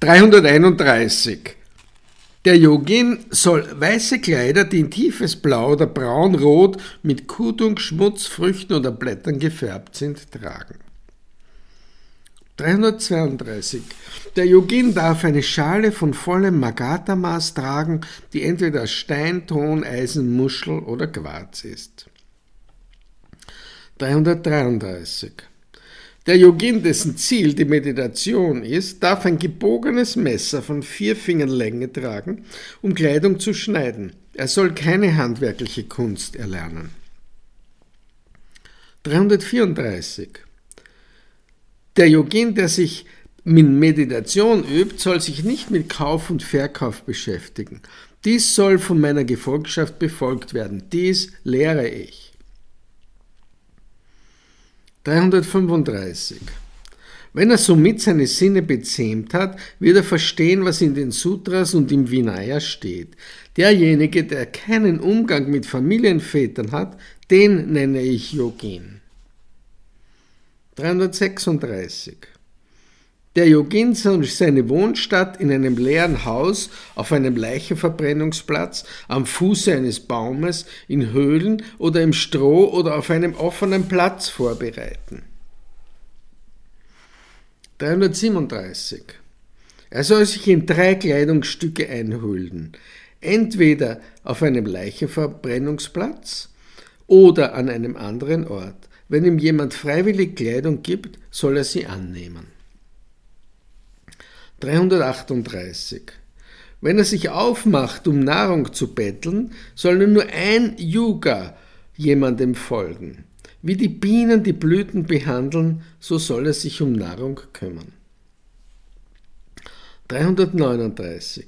331. Der Yogin soll weiße Kleider, die in tiefes Blau oder braunrot mit Kudung, Schmutz, Früchten oder Blättern gefärbt sind, tragen. 332. Der Yogin darf eine Schale von vollem Magata-Maß tragen, die entweder aus Stein, Ton, Eisen, Muschel oder Quarz ist. 333. Der Yogin, dessen Ziel die Meditation ist, darf ein gebogenes Messer von vier Fingern Länge tragen, um Kleidung zu schneiden. Er soll keine handwerkliche Kunst erlernen. 334. Der Yogin, der sich mit Meditation übt, soll sich nicht mit Kauf und Verkauf beschäftigen. Dies soll von meiner Gefolgschaft befolgt werden. Dies lehre ich. 335. Wenn er somit seine Sinne bezähmt hat, wird er verstehen, was in den Sutras und im Vinaya steht. Derjenige, der keinen Umgang mit Familienvätern hat, den nenne ich Yogin. 336. Der Yogin soll seine Wohnstatt in einem leeren Haus, auf einem Leichenverbrennungsplatz, am Fuße eines Baumes, in Höhlen oder im Stroh oder auf einem offenen Platz vorbereiten. 337. Er soll sich in drei Kleidungsstücke einhüllen, entweder auf einem Leichenverbrennungsplatz oder an einem anderen Ort. Wenn ihm jemand freiwillig Kleidung gibt, soll er sie annehmen. 338. Wenn er sich aufmacht, um Nahrung zu betteln, soll nur ein Yuga jemandem folgen. Wie die Bienen die Blüten behandeln, so soll er sich um Nahrung kümmern. 339.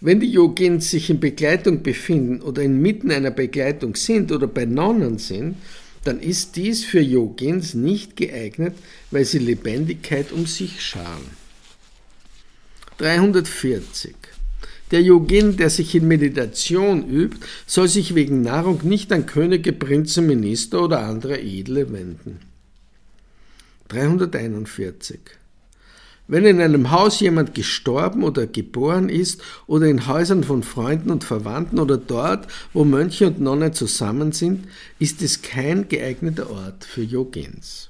Wenn die Yogins sich in Begleitung befinden oder inmitten einer Begleitung sind oder bei Nonnen sind, dann ist dies für Yogins nicht geeignet, weil sie Lebendigkeit um sich scharen. 340. Der Yogin, der sich in Meditation übt, soll sich wegen Nahrung nicht an Könige, Prinzen, Minister oder andere Edle wenden. 341. Wenn in einem Haus jemand gestorben oder geboren ist oder in Häusern von Freunden und Verwandten oder dort, wo Mönche und Nonnen zusammen sind, ist es kein geeigneter Ort für Yogins.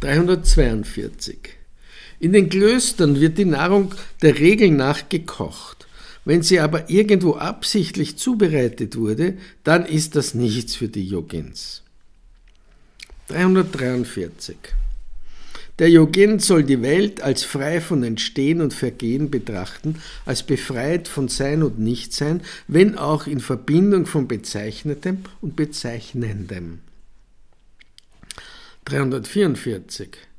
342. In den Klöstern wird die Nahrung der Regel nach gekocht. Wenn sie aber irgendwo absichtlich zubereitet wurde, dann ist das nichts für die Yogins. 343. Der Yogin soll die Welt als frei von Entstehen und Vergehen betrachten, als befreit von Sein und Nichtsein, wenn auch in Verbindung von Bezeichnetem und Bezeichnendem. 344.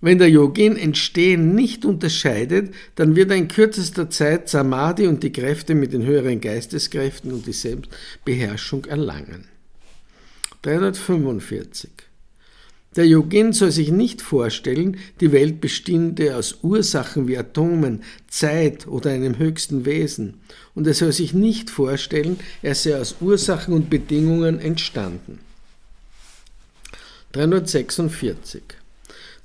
Wenn der Yogin Entstehen nicht unterscheidet, dann wird er in kürzester Zeit Samadhi und die Kräfte mit den höheren Geisteskräften und die Selbstbeherrschung erlangen. 345. Der Yogin soll sich nicht vorstellen, die Welt bestünde aus Ursachen wie Atomen, Zeit oder einem höchsten Wesen. Und er soll sich nicht vorstellen, er sei aus Ursachen und Bedingungen entstanden. 346.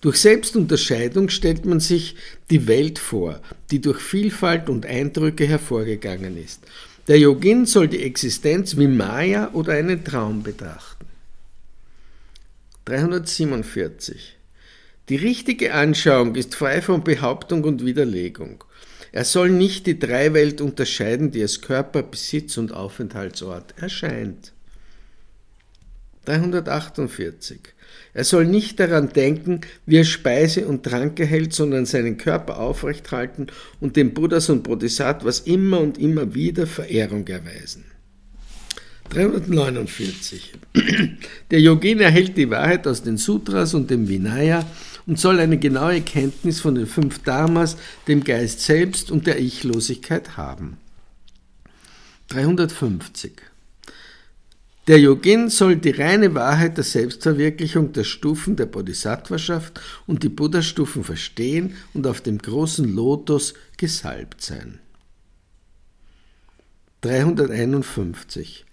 Durch Selbstunterscheidung stellt man sich die Welt vor, die durch Vielfalt und Eindrücke hervorgegangen ist. Der Yogin soll die Existenz wie Maya oder einen Traum betrachten. 347. Die richtige Anschauung ist frei von Behauptung und Widerlegung. Er soll nicht die Dreiwelt unterscheiden, die als Körper, Besitz und Aufenthaltsort erscheint. 348. Er soll nicht daran denken, wie er Speise und Trank erhält, sondern seinen Körper aufrecht halten und den Buddhas und Bodhisattvas immer und immer wieder Verehrung erweisen. 349. Der Yogin erhält die Wahrheit aus den Sutras und dem Vinaya und soll eine genaue Kenntnis von den fünf Dharmas, dem Geist selbst und der Ichlosigkeit haben. 350. Der Yogin soll die reine Wahrheit der Selbstverwirklichung der Stufen der Bodhisattvaschaft und die Buddha-Stufen verstehen und auf dem großen Lotus gesalbt sein. 351.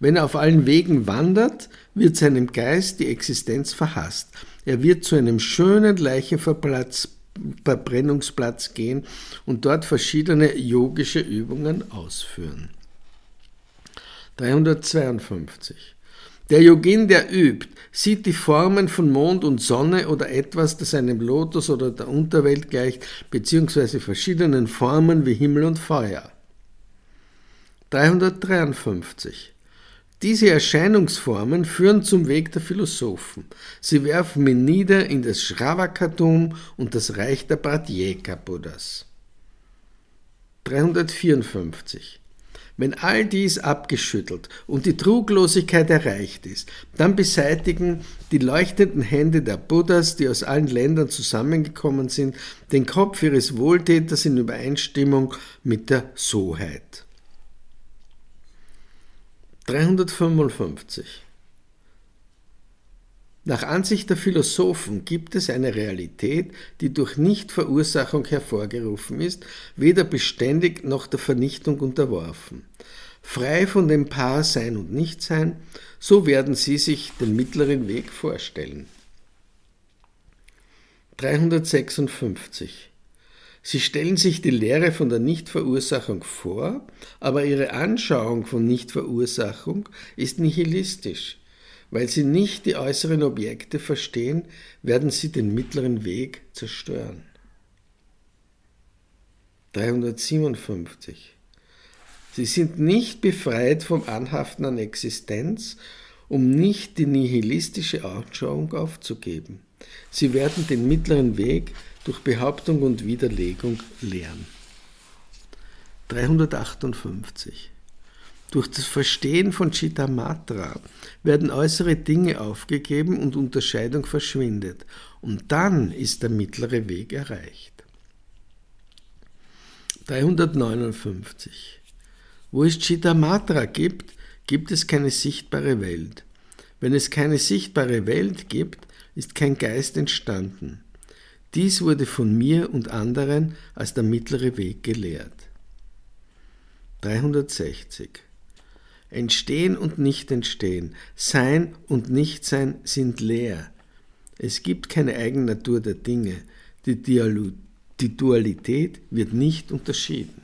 Wenn er auf allen Wegen wandert, wird seinem Geist die Existenz verhasst. Er wird zu einem schönen Leichenverplatz Verbrennungsplatz gehen und dort verschiedene yogische Übungen ausführen. 352. Der Yogin, der übt, sieht die Formen von Mond und Sonne oder etwas, das einem Lotus oder der Unterwelt gleicht, beziehungsweise verschiedenen Formen wie Himmel und Feuer. 353. Diese Erscheinungsformen führen zum Weg der Philosophen. Sie werfen ihn nieder in das Shravakatum und das Reich der Pratyeka-Buddhas. 354. Wenn all dies abgeschüttelt und die Truglosigkeit erreicht ist, dann beseitigen die leuchtenden Hände der Buddhas, die aus allen Ländern zusammengekommen sind, den Kopf ihres Wohltäters in Übereinstimmung mit der Soheit. 355 nach Ansicht der Philosophen gibt es eine Realität, die durch Nichtverursachung hervorgerufen ist, weder beständig noch der Vernichtung unterworfen. Frei von dem Paar Sein und Nichtsein, so werden sie sich den mittleren Weg vorstellen. 356. Sie stellen sich die Lehre von der Nichtverursachung vor, aber ihre Anschauung von Nichtverursachung ist nihilistisch. Weil sie nicht die äußeren Objekte verstehen, werden sie den mittleren Weg zerstören. 357. Sie sind nicht befreit vom Anhaften an Existenz, um nicht die nihilistische Anschauung aufzugeben. Sie werden den mittleren Weg durch Behauptung und Widerlegung lehren. 358. Durch das Verstehen von Chittamatra werden äußere Dinge aufgegeben und Unterscheidung verschwindet. Und dann ist der mittlere Weg erreicht. 359. Wo es Chittamatra gibt, gibt es keine sichtbare Welt. Wenn es keine sichtbare Welt gibt, ist kein Geist entstanden. Dies wurde von mir und anderen als der mittlere Weg gelehrt. 360. Entstehen und Nicht-Entstehen, Sein und Nichtsein sind leer. Es gibt keine Eigennatur der Dinge. Die, Dualität wird nicht unterschieden.